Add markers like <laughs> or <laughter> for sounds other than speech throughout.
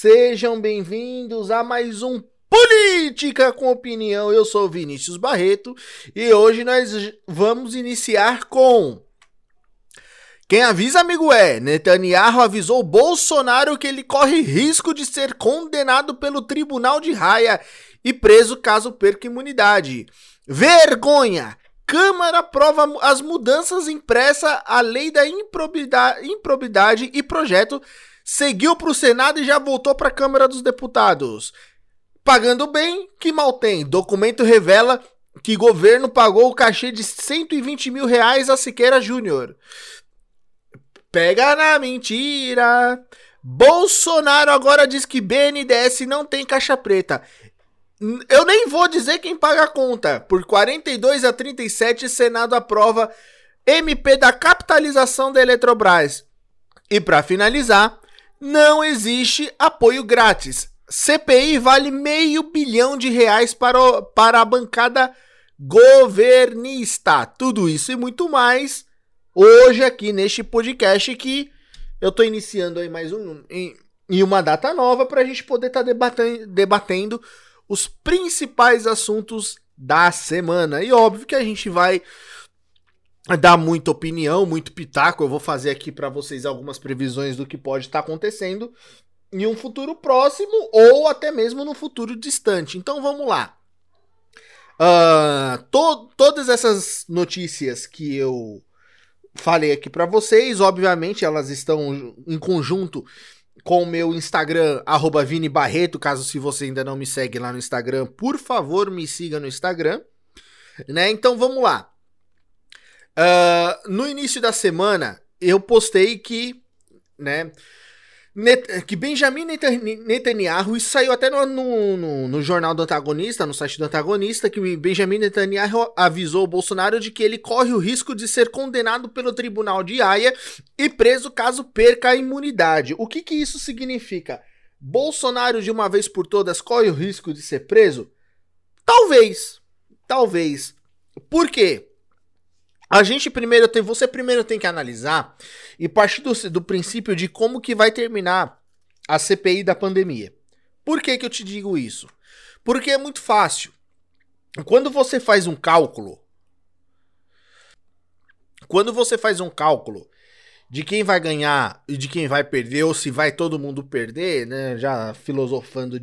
Sejam bem-vindos a mais um Política com Opinião. Eu sou Vinícius Barreto e hoje nós vamos iniciar com. Quem avisa, amigo, é: Netanyahu avisou Bolsonaro que ele corre risco de ser condenado pelo Tribunal de Raia e preso caso perca imunidade. Vergonha! Câmara aprova as mudanças impressa à lei da improbidade, improbidade e projeto seguiu para o Senado e já voltou para a Câmara dos Deputados. Pagando bem, que mal tem. Documento revela que governo pagou o cachê de 120 mil reais a Siqueira Júnior. Pega na mentira. Bolsonaro agora diz que BNDES não tem caixa preta. Eu nem vou dizer quem paga a conta. Por 42 a 37, Senado aprova MP da capitalização da Eletrobras. E para finalizar, não existe apoio grátis. CPI vale meio bilhão de reais para, o, para a bancada governista. Tudo isso e muito mais hoje aqui neste podcast que eu tô iniciando aí mais um em, em uma data nova para a gente poder estar tá debatendo, debatendo os principais assuntos da semana. E óbvio que a gente vai dar muita opinião, muito pitaco. Eu vou fazer aqui para vocês algumas previsões do que pode estar tá acontecendo em um futuro próximo ou até mesmo no futuro distante. Então vamos lá. Uh, to todas essas notícias que eu falei aqui para vocês, obviamente elas estão em conjunto com o meu Instagram, arroba Vini Barreto. Caso se você ainda não me segue lá no Instagram, por favor, me siga no Instagram. Né? Então vamos lá. Uh, no início da semana, eu postei que, né, que Benjamin Netanyahu, isso saiu até no, no, no, jornal do antagonista, no site do antagonista, que Benjamin Netanyahu avisou o Bolsonaro de que ele corre o risco de ser condenado pelo tribunal de Haia e preso caso perca a imunidade. O que, que isso significa? Bolsonaro, de uma vez por todas, corre o risco de ser preso? Talvez. Talvez. Por quê? A gente primeiro tem, você primeiro tem que analisar e partir do, do princípio de como que vai terminar a CPI da pandemia. Por que que eu te digo isso? Porque é muito fácil. Quando você faz um cálculo, quando você faz um cálculo de quem vai ganhar e de quem vai perder, ou se vai todo mundo perder, né? Já filosofando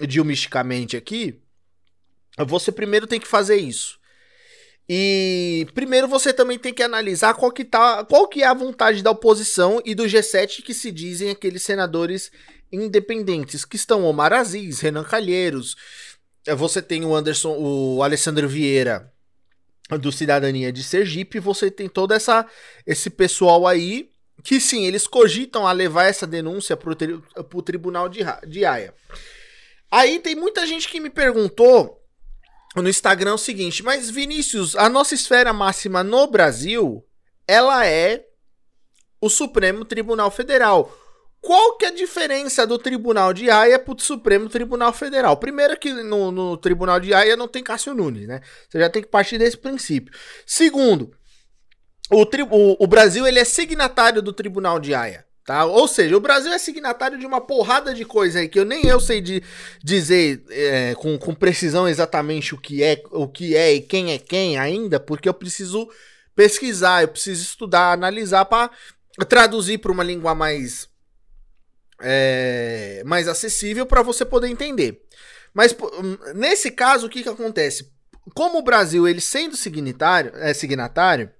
dilmisticamente aqui, você primeiro tem que fazer isso. E primeiro você também tem que analisar qual que, tá, qual que é a vontade da oposição e do G7 que se dizem aqueles senadores independentes, que estão Omar Aziz, Renan Calheiros, você tem o Anderson, o Alessandro Vieira do Cidadania de Sergipe, você tem todo essa, esse pessoal aí que sim, eles cogitam a levar essa denúncia para o tribunal de, de Haia. Aí tem muita gente que me perguntou no Instagram é o seguinte, mas Vinícius, a nossa esfera máxima no Brasil, ela é o Supremo Tribunal Federal. Qual que é a diferença do Tribunal de Haia para o Supremo Tribunal Federal? Primeiro que no, no, Tribunal de Haia não tem Cássio Nunes, né? Você já tem que partir desse princípio. Segundo, o, o, o Brasil ele é signatário do Tribunal de Haia. Tá? Ou seja, o Brasil é signatário de uma porrada de coisa aí que eu nem eu sei de dizer é, com, com precisão exatamente o que é, o que é e quem é quem ainda, porque eu preciso pesquisar, eu preciso estudar, analisar para traduzir para uma língua mais é, mais acessível para você poder entender. Mas nesse caso, o que, que acontece? Como o Brasil, ele sendo signatário, é signatário,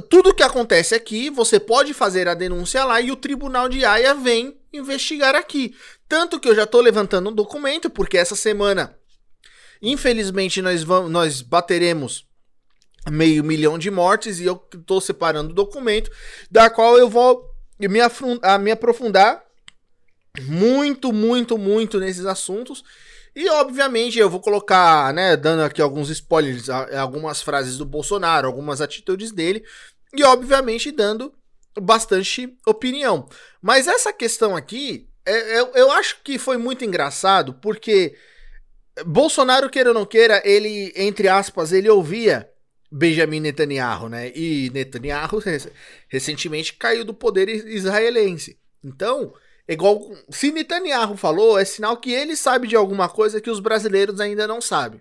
tudo que acontece aqui, você pode fazer a denúncia lá e o Tribunal de Haia vem investigar aqui. Tanto que eu já estou levantando um documento, porque essa semana, infelizmente, nós, vamos, nós bateremos meio milhão de mortes e eu estou separando o documento, da qual eu vou me, me aprofundar muito, muito, muito nesses assuntos. E obviamente eu vou colocar, né, dando aqui alguns spoilers, algumas frases do Bolsonaro, algumas atitudes dele, e obviamente dando bastante opinião. Mas essa questão aqui, é, eu, eu acho que foi muito engraçado, porque Bolsonaro, queira ou não queira, ele, entre aspas, ele ouvia Benjamin Netanyahu, né? E Netanyahu <laughs> recentemente caiu do poder israelense. Então, igual se Netanyahu falou, é sinal que ele sabe de alguma coisa que os brasileiros ainda não sabem.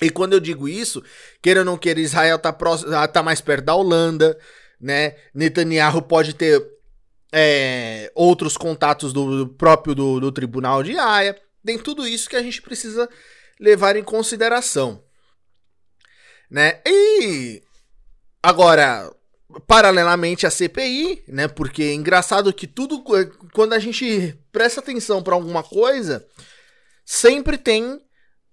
E quando eu digo isso, queira ou não queira, Israel tá, próximo, ah, tá mais perto da Holanda, né? Netanyahu pode ter é, outros contatos do, do próprio do, do, Tribunal de Haia. Tem tudo isso que a gente precisa levar em consideração. Né? E agora, paralelamente à CPI, né? Porque é engraçado que tudo quando a gente presta atenção para alguma coisa, sempre tem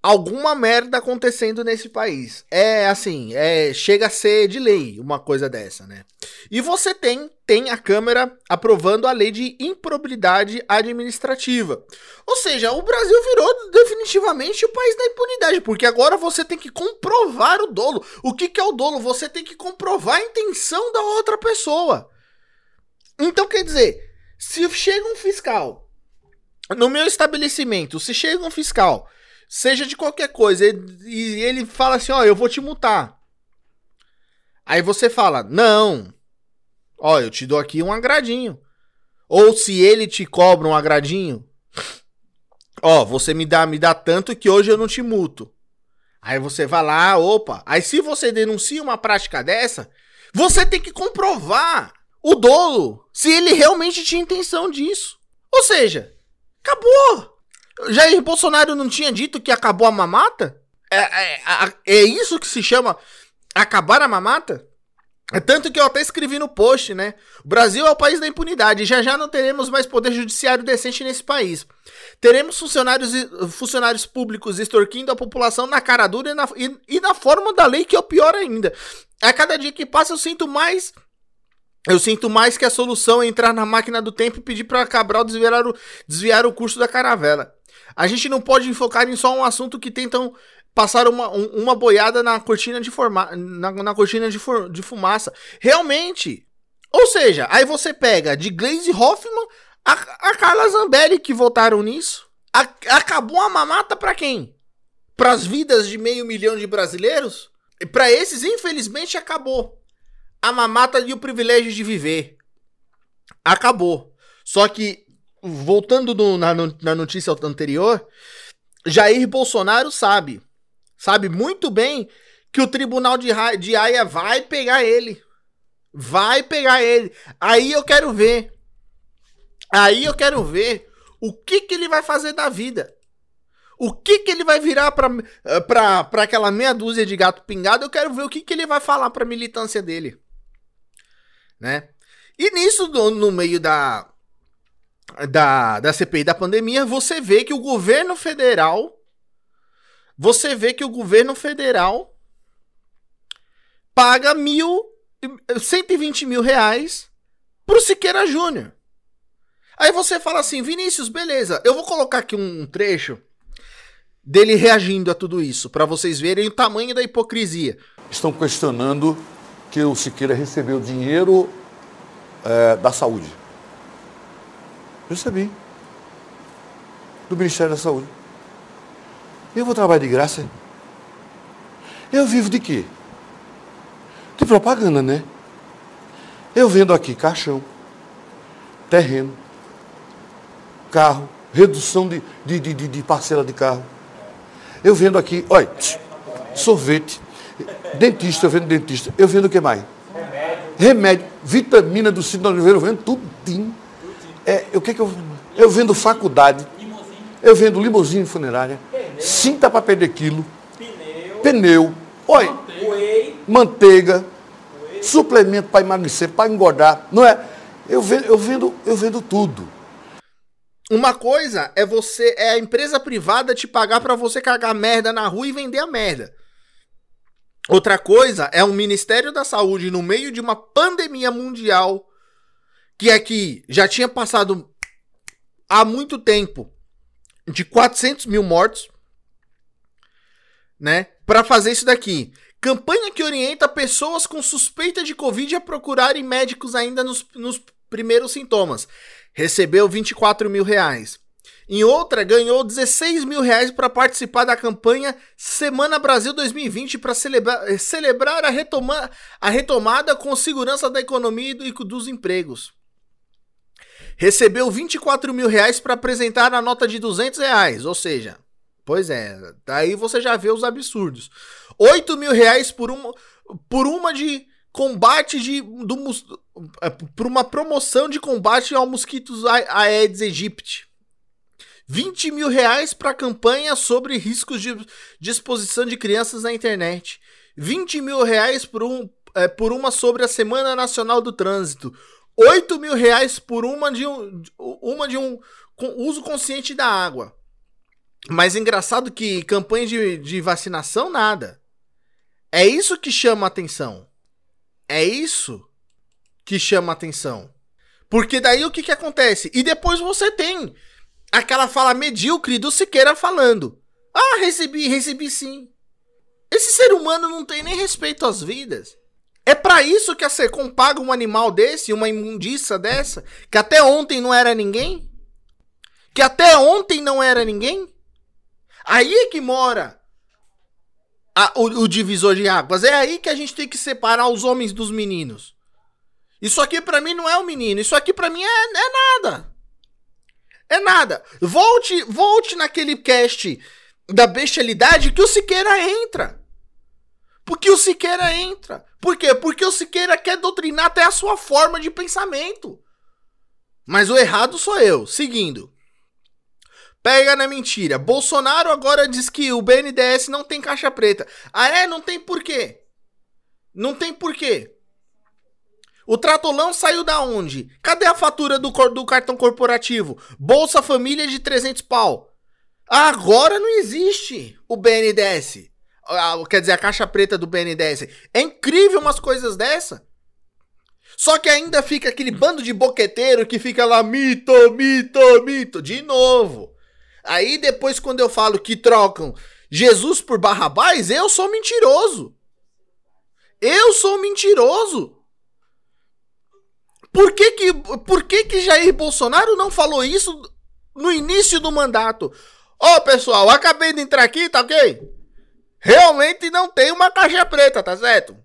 alguma merda acontecendo nesse país. É assim, é chega a ser de lei uma coisa dessa, né? E você tem tem a Câmara aprovando a lei de improbidade administrativa. Ou seja, o Brasil virou definitivamente o país da impunidade, porque agora você tem que comprovar o dolo. O que, que é o dolo? Você tem que comprovar a intenção da outra pessoa. Então quer dizer, se chega um fiscal no meu estabelecimento, se chega um fiscal seja de qualquer coisa, e ele fala assim: Ó, eu vou te multar. Aí você fala: Não, ó, eu te dou aqui um agradinho. Ou se ele te cobra um agradinho, ó, você me dá, me dá tanto que hoje eu não te multo. Aí você vai lá, opa. Aí se você denuncia uma prática dessa, você tem que comprovar o dolo, se ele realmente tinha intenção disso. Ou seja, acabou. Jair Bolsonaro não tinha dito que acabou a mamata? É, é, é, isso que se chama acabar a mamata? É tanto que eu até escrevi no post, né? O Brasil é o país da impunidade. Já já não teremos mais poder judiciário decente nesse país. Teremos funcionários, funcionários públicos extorquindo a população na cara dura e na, e, e na forma da lei, que é o pior ainda. A cada dia que passa, eu sinto mais eu sinto mais que a solução é entrar na máquina do tempo e pedir para Cabral desviar o, desviar o curso da caravela. A gente não pode focar em só um assunto que tentam passar uma, uma boiada na cortina de forma, na, na cortina de, for, de fumaça. Realmente. Ou seja, aí você pega de Glaze Hoffman a, a Carla Zambelli que votaram nisso. A, acabou a mamata para quem? Para as vidas de meio milhão de brasileiros? Para esses, infelizmente, acabou. A mamata e o privilégio de viver. Acabou. Só que voltando na, na notícia anterior, Jair Bolsonaro sabe, sabe muito bem que o tribunal de, de Haia vai pegar ele. Vai pegar ele. Aí eu quero ver. Aí eu quero ver o que, que ele vai fazer da vida. O que, que ele vai virar pra, pra, pra aquela meia dúzia de gato pingado? Eu quero ver o que, que ele vai falar pra militância dele. Né? E nisso, no, no meio da, da, da CPI da pandemia, você vê que o governo federal. Você vê que o governo federal paga mil, 120 mil reais pro Siqueira Júnior. Aí você fala assim, Vinícius, beleza, eu vou colocar aqui um trecho dele reagindo a tudo isso, para vocês verem o tamanho da hipocrisia. Estão questionando que o Siqueira recebeu dinheiro é, da saúde. Recebi. Do Ministério da Saúde. Eu vou trabalhar de graça. Eu vivo de quê? De propaganda, né? Eu vendo aqui caixão, terreno, carro, redução de, de, de, de parcela de carro. Eu vendo aqui, olha, sorvete, dentista, eu vendo dentista. Eu vendo o que mais? Remédio. Remédio, vitamina do Cid Oliveira, eu vendo tudinho. É, o que, que eu. Eu vendo faculdade. Eu vendo limusine funerária. Cinta para perder quilo. Pneu. Pneu. Oi. Manteiga. manteiga suplemento para emagrecer, para engordar. Não é? Eu vendo, eu vendo, eu vendo tudo. Uma coisa é você é a empresa privada te pagar para você cagar merda na rua e vender a merda. Outra coisa é o Ministério da Saúde no meio de uma pandemia mundial que é já tinha passado há muito tempo de 400 mil mortos, né? Para fazer isso daqui. Campanha que orienta pessoas com suspeita de Covid a procurarem médicos ainda nos, nos primeiros sintomas. Recebeu 24 mil reais. Em outra, ganhou 16 mil reais para participar da campanha Semana Brasil 2020 para celebrar, celebrar a, retoma, a retomada com segurança da economia e dos empregos. Recebeu 24 mil reais para apresentar a nota de 200 reais. Ou seja, pois é, daí você já vê os absurdos. 8 mil reais por uma, por uma de combate de do, é, por uma promoção de combate ao mosquitos Aedes aegypti. 20 mil reais para campanha sobre riscos de, de exposição de crianças na internet. 20 mil reais por, um, é, por uma sobre a Semana Nacional do Trânsito. 8 mil reais por uma de um, uma de um uso consciente da água. Mas engraçado que campanha de, de vacinação, nada. É isso que chama atenção. É isso que chama atenção. Porque daí o que, que acontece? E depois você tem aquela fala medíocre do Siqueira falando: Ah, recebi, recebi sim. Esse ser humano não tem nem respeito às vidas. É para isso que a Secom paga um animal desse, uma imundiça dessa, que até ontem não era ninguém? Que até ontem não era ninguém? Aí é que mora a, o, o, divisor de águas. É aí que a gente tem que separar os homens dos meninos. Isso aqui para mim não é um menino. Isso aqui para mim é, é nada. É nada. Volte, volte naquele cast da bestialidade que o Siqueira entra. Porque o Siqueira entra. Por quê? Porque o Siqueira quer doutrinar até a sua forma de pensamento. Mas o errado sou eu. Seguindo. Pega na mentira. Bolsonaro agora diz que o BNDES não tem caixa preta. Ah, é? Não tem por quê? Não tem por quê. O Tratolão saiu da onde? Cadê a fatura do, do cartão corporativo? Bolsa Família de 300 pau. Agora não existe o BNDES. Ah, quer dizer, a caixa preta do BNDES. É incrível umas coisas dessa. Só que ainda fica aquele bando de boqueteiro que fica lá mito, mito, mito. De novo. Aí depois, quando eu falo que trocam Jesus por Barrabás, eu sou mentiroso. Eu sou mentiroso. Por que que, por que que Jair Bolsonaro não falou isso no início do mandato? Ó, oh, pessoal, acabei de entrar aqui, tá ok? Realmente não tem uma caixa preta, tá certo?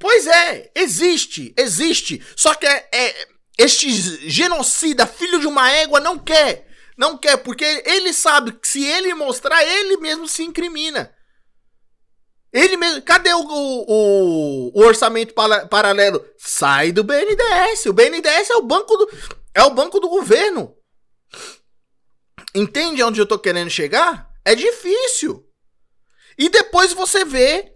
Pois é, existe, existe. Só que é, é, este genocida, filho de uma égua, não quer. Não quer, porque ele sabe que se ele mostrar, ele mesmo se incrimina. Ele mesmo. Cadê o, o, o orçamento para, paralelo? Sai do BNDES. O BNDES é o banco do, é o banco do governo. Entende onde eu tô querendo chegar? É difícil. E depois você vê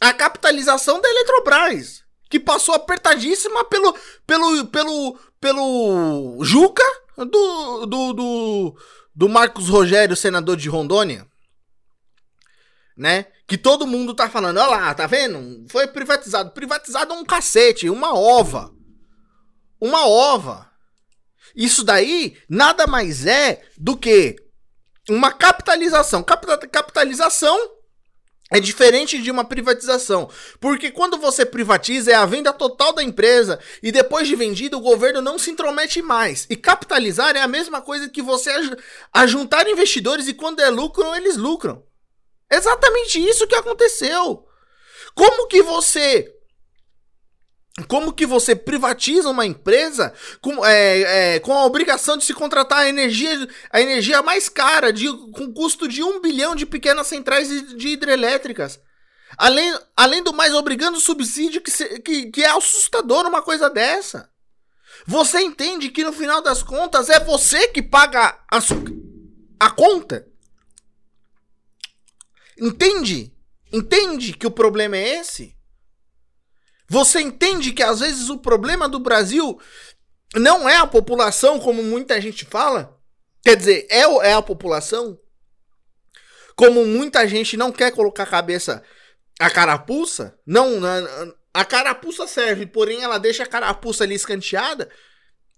a capitalização da Eletrobras, que passou apertadíssima pelo pelo pelo pelo Juca do, do, do, do Marcos Rogério, senador de Rondônia, né? Que todo mundo tá falando, olha lá, tá vendo? Foi privatizado. Privatizado um cacete, uma ova. Uma ova. Isso daí nada mais é do que uma capitalização. Capitalização é diferente de uma privatização, porque quando você privatiza é a venda total da empresa e depois de vendido o governo não se intromete mais. E capitalizar é a mesma coisa que você ajuntar investidores e quando é lucro eles lucram. Exatamente isso que aconteceu. Como que você como que você privatiza uma empresa com, é, é, com a obrigação de se contratar a energia, a energia mais cara, de, com custo de um bilhão de pequenas centrais de, de hidrelétricas? Além, além do mais, obrigando subsídio que, se, que, que é assustador uma coisa dessa. Você entende que no final das contas é você que paga a, a conta? Entende? Entende que o problema é esse? Você entende que às vezes o problema do Brasil não é a população, como muita gente fala? Quer dizer, é, é a população? Como muita gente não quer colocar a cabeça a carapuça? Não, a carapuça serve, porém ela deixa a carapuça ali escanteada.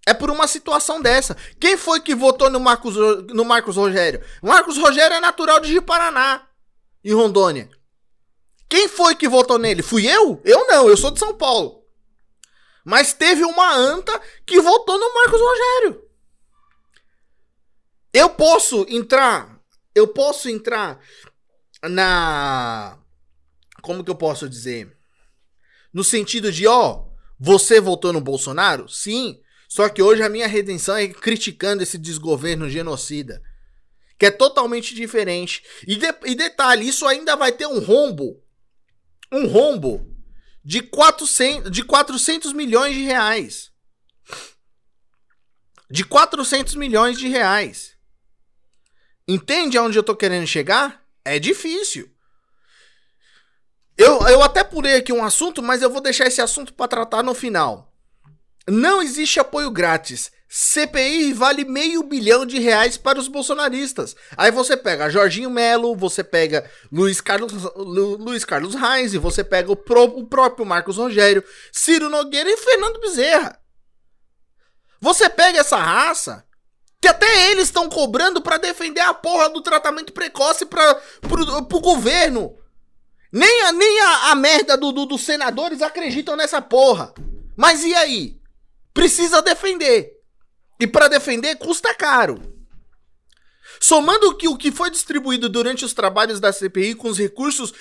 É por uma situação dessa. Quem foi que votou no Marcos, no Marcos Rogério? Marcos Rogério é natural de Paraná, em Rondônia. Quem foi que votou nele? Fui eu? Eu não, eu sou de São Paulo. Mas teve uma anta que votou no Marcos Rogério. Eu posso entrar, eu posso entrar na como que eu posso dizer? No sentido de, ó, você votou no Bolsonaro? Sim. Só que hoje a minha redenção é criticando esse desgoverno genocida. Que é totalmente diferente. E, de, e detalhe, isso ainda vai ter um rombo. Um rombo de 400, de 400 milhões de reais. De 400 milhões de reais. Entende aonde eu tô querendo chegar? É difícil. Eu, eu até pulei aqui um assunto, mas eu vou deixar esse assunto para tratar no final. Não existe apoio grátis. CPI vale meio bilhão de reais para os bolsonaristas. Aí você pega Jorginho Melo, você pega Luiz Carlos, Lu, Luiz Carlos Reis, você pega o, pro, o próprio Marcos Rogério, Ciro Nogueira e Fernando Bezerra. Você pega essa raça que até eles estão cobrando para defender a porra do tratamento precoce para pro governo. Nem a, nem a, a merda do, do, dos senadores acreditam nessa porra. Mas e aí? Precisa defender. E para defender custa caro. Somando que o que foi distribuído durante os trabalhos da CPI com os recursos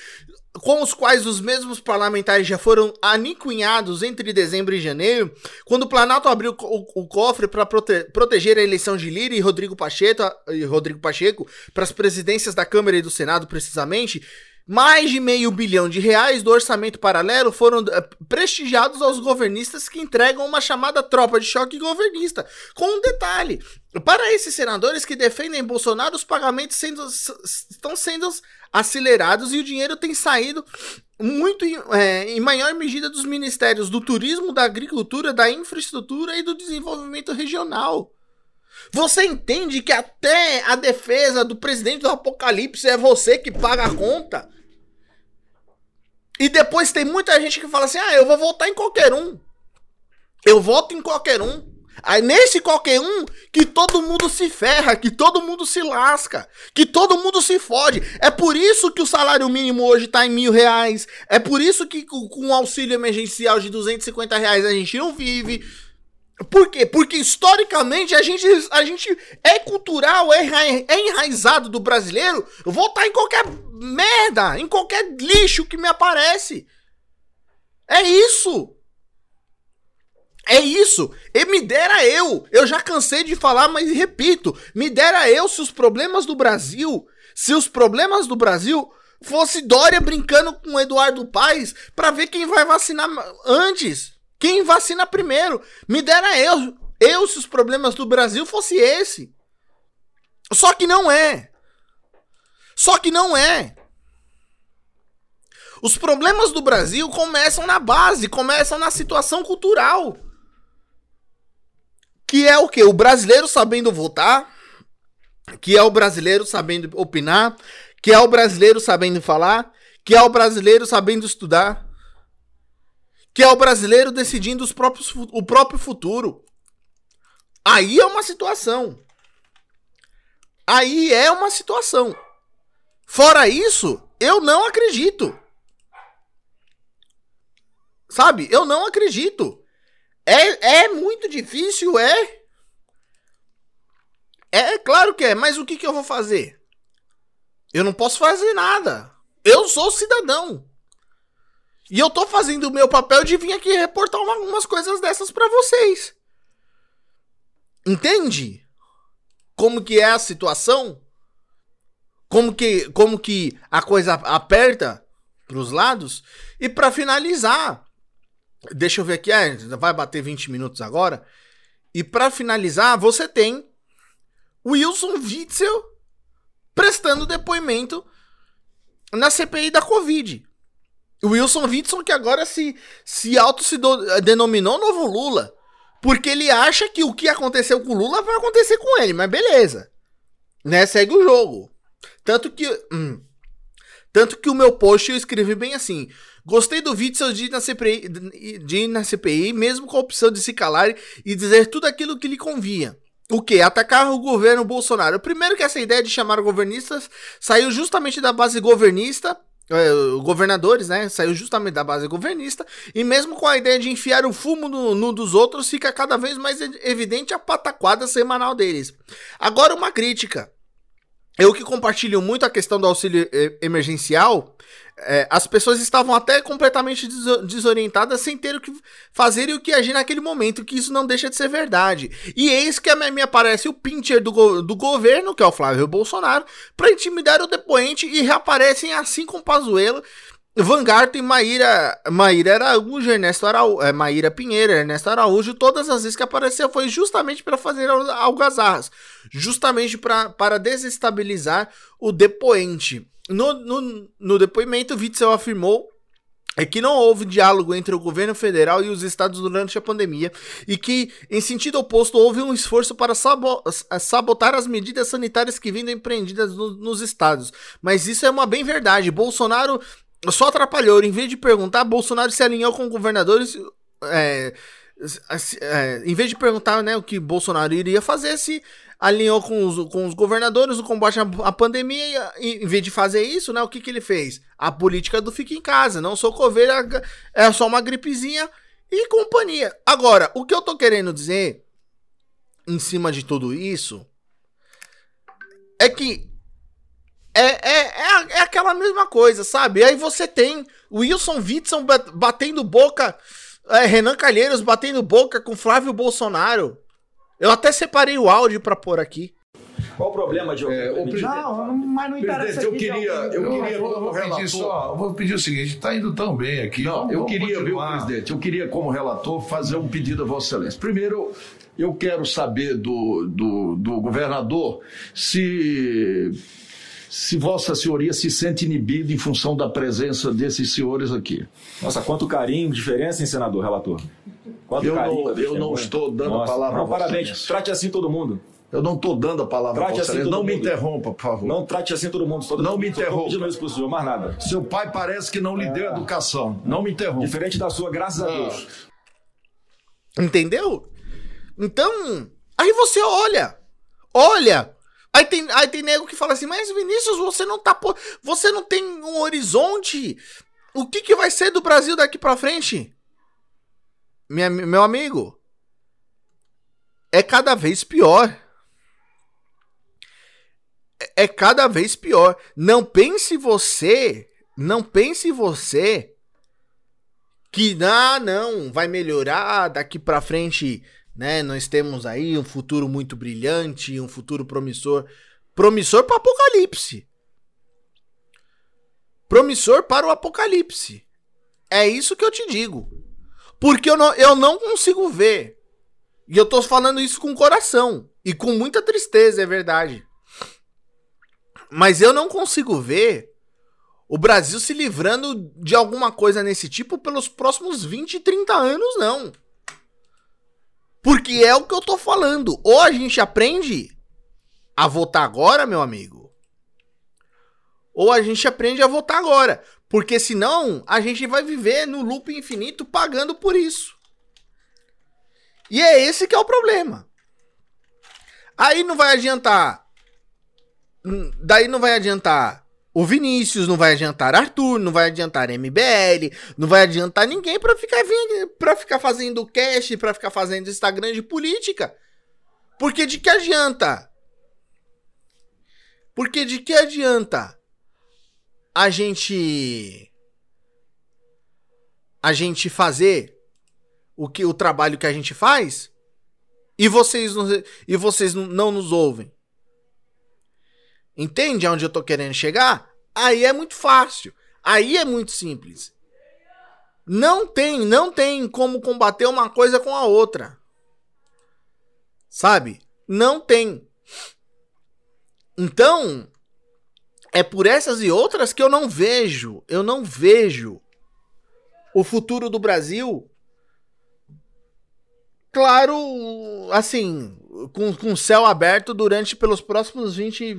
com os quais os mesmos parlamentares já foram aniquinhados entre dezembro e janeiro, quando o Planalto abriu o, o cofre para prote proteger a eleição de Lira e Rodrigo Pacheco, e Rodrigo Pacheco para as presidências da Câmara e do Senado, precisamente, mais de meio bilhão de reais do orçamento paralelo foram eh, prestigiados aos governistas que entregam uma chamada tropa de choque governista. Com um detalhe: para esses senadores que defendem Bolsonaro, os pagamentos sendo, estão sendo acelerados e o dinheiro tem saído muito é, em maior medida dos ministérios do turismo, da agricultura, da infraestrutura e do desenvolvimento regional. Você entende que até a defesa do presidente do apocalipse é você que paga a conta? E depois tem muita gente que fala assim: ah, eu vou votar em qualquer um. Eu voto em qualquer um. Aí nesse qualquer um que todo mundo se ferra, que todo mundo se lasca, que todo mundo se fode. É por isso que o salário mínimo hoje tá em mil reais. É por isso que com o auxílio emergencial de 250 reais a gente não vive. Por quê? Porque historicamente a gente, a gente é cultural, é, é enraizado do brasileiro votar em qualquer merda, em qualquer lixo que me aparece. É isso. É isso. E me dera eu. Eu já cansei de falar, mas repito. Me dera eu se os problemas do Brasil. Se os problemas do Brasil fosse Dória brincando com Eduardo Paes para ver quem vai vacinar antes. Quem vacina primeiro? Me dera eu, eu se os problemas do Brasil fosse esse. Só que não é. Só que não é. Os problemas do Brasil começam na base, começam na situação cultural. Que é o que? O brasileiro sabendo votar, que é o brasileiro sabendo opinar, que é o brasileiro sabendo falar, que é o brasileiro sabendo estudar que é o brasileiro decidindo os próprios, o próprio futuro. Aí é uma situação. Aí é uma situação. Fora isso, eu não acredito. Sabe? Eu não acredito. É, é muito difícil, é. É claro que é, mas o que, que eu vou fazer? Eu não posso fazer nada. Eu sou cidadão. E eu tô fazendo o meu papel de vir aqui reportar uma, coisas dessas para vocês. Entende? Como que é a situação? Como que, como que a coisa aperta pros lados? E para finalizar, deixa eu ver aqui, é, vai bater 20 minutos agora. E para finalizar, você tem Wilson Witzel prestando depoimento na CPI da Covid. Wilson Witson que agora se, se auto se do, denominou novo Lula. Porque ele acha que o que aconteceu com o Lula vai acontecer com ele, mas beleza. Né? Segue o jogo. Tanto que. Hum, tanto que o meu post eu escrevi bem assim. Gostei do Witzel de ir, na CPI, de ir na CPI, mesmo com a opção de se calar e dizer tudo aquilo que lhe convinha. O que? Atacar o governo Bolsonaro. Primeiro que essa ideia de chamar governistas saiu justamente da base governista é, governadores, né? Saiu justamente da base governista. E mesmo com a ideia de enfiar o fumo no, no, dos outros, fica cada vez mais evidente a pataquada semanal deles. Agora, uma crítica. Eu que compartilho muito a questão do auxílio eh, emergencial, é, as pessoas estavam até completamente desorientadas sem ter o que fazer e o que agir naquele momento, que isso não deixa de ser verdade. E eis que me aparece o pincher do, go do governo, que é o Flávio Bolsonaro, para intimidar o depoente e reaparecem assim com Pazuello Vanguardo e Maíra, Maíra Araújo, Ernesto Araújo, é, Maíra Pinheiro, Ernesto Araújo, todas as vezes que apareceu foi justamente para fazer algazarras, justamente pra, para desestabilizar o depoente. No, no, no depoimento, Witzel afirmou é que não houve diálogo entre o governo federal e os estados durante a pandemia e que, em sentido oposto, houve um esforço para sabo sabotar as medidas sanitárias que vinham empreendidas no, nos estados. Mas isso é uma bem verdade. Bolsonaro só atrapalhou. Em vez de perguntar, Bolsonaro se alinhou com governadores. É, é, em vez de perguntar né, o que Bolsonaro iria fazer, se alinhou com os, com os governadores no combate à, pandemia. E, em vez de fazer isso, né, o que, que ele fez? A política do fica em casa. Não sou coveira, é só uma gripezinha e companhia. Agora, o que eu tô querendo dizer em cima de tudo isso é que é, é, é, é, aquela mesma coisa, sabe? Aí você tem Wilson Witson batendo boca, é, Renan Calheiros batendo boca com Flávio Bolsonaro. Eu até separei o áudio para pôr aqui. Qual o problema, Diogo? É, o presidente, não, mas não interessa. Eu queria, eu, queria, eu, vou, pedir só, vou pedir o seguinte: está indo tão bem aqui. Não, vamos, eu queria, viu, presidente? Eu queria, como relator, fazer um pedido a Vossa Excelência. Primeiro, eu quero saber do, do, do governador se se Vossa Senhoria se sente inibido em função da presença desses senhores aqui. Nossa, quanto carinho, diferença, hein, senador, relator? Quanto eu carinho, não, eu não estou dando Nossa, a palavra não, Parabéns, trate assim todo mundo. Eu não estou dando a palavra trate assim Não mundo. me interrompa, por favor. Não trate assim todo mundo. Todo não me interrompa. pedindo isso pro senhor, mais nada. Seu pai parece que não lhe é. deu educação. Não me interrompa. Diferente da sua, graças não. a Deus. Entendeu? Então, aí você olha. Olha Aí tem, aí tem nego que fala assim, mas Vinícius, você não tá. Você não tem um horizonte. O que, que vai ser do Brasil daqui pra frente? Minha, meu amigo. É cada vez pior. É, é cada vez pior. Não pense você. Não pense você. Que, ah, não, vai melhorar daqui pra frente né? Nós temos aí um futuro muito brilhante, um futuro promissor, promissor para o apocalipse. Promissor para o apocalipse. É isso que eu te digo. Porque eu não, eu não consigo ver. E eu tô falando isso com coração e com muita tristeza, é verdade. Mas eu não consigo ver o Brasil se livrando de alguma coisa nesse tipo pelos próximos 20, 30 anos, não. Porque é o que eu tô falando. Ou a gente aprende a votar agora, meu amigo. Ou a gente aprende a votar agora. Porque senão a gente vai viver no loop infinito pagando por isso. E é esse que é o problema. Aí não vai adiantar. Daí não vai adiantar o Vinícius, não vai adiantar Arthur, não vai adiantar MBL, não vai adiantar ninguém para ficar para ficar fazendo cast, para ficar fazendo Instagram de política. Porque de que adianta? Porque de que adianta a gente a gente fazer o que o trabalho que a gente faz e vocês não, e vocês não nos ouvem? Entende aonde eu tô querendo chegar? Aí é muito fácil. Aí é muito simples. Não tem, não tem como combater uma coisa com a outra. Sabe? Não tem. Então, é por essas e outras que eu não vejo, eu não vejo o futuro do Brasil claro, assim, com, com céu aberto durante pelos próximos 20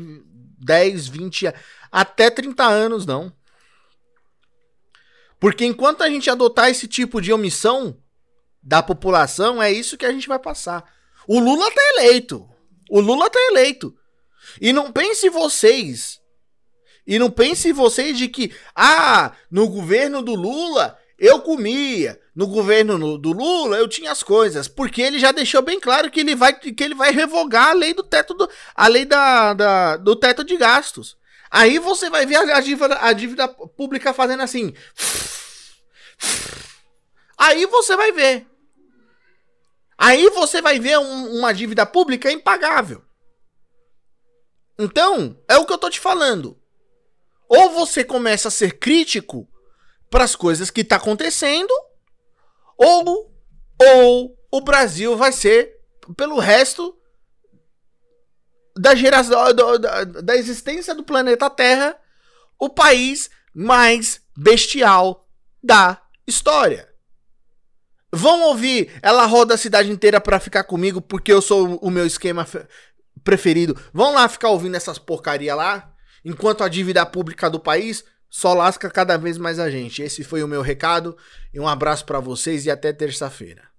10, 20, até 30 anos, não. Porque enquanto a gente adotar esse tipo de omissão da população, é isso que a gente vai passar. O Lula tá eleito. O Lula tá eleito. E não pense vocês. E não pense vocês de que, ah, no governo do Lula, Eu comia. No governo no- do Lula, eu tinha as coisas. Porque ele já deixou bem claro que ele vai, que ele vai revogar a lei do teto do, a lei da, da- do teto de gastos. Aí você vai ver a, a dívida, a dívida pública fazendo assim. Aí você vai ver. Aí você vai ver um- uma dívida pública impagável. Então, é o que eu tô te falando. Ou você começa a ser crítico para as coisas que tá acontecendo, ou ou o Brasil vai ser pelo resto da geração da, da, existência do planeta Terra o país mais bestial da história. Vão ouvir ela roda a cidade inteira pra ficar comigo porque eu sou o meu esquema fe- preferido. Vão lá ficar ouvindo essas porcaria lá, enquanto a dívida pública do país só lasca cada vez mais a gente. Esse foi o meu recado e um abraço pra vocês e até terça-feira.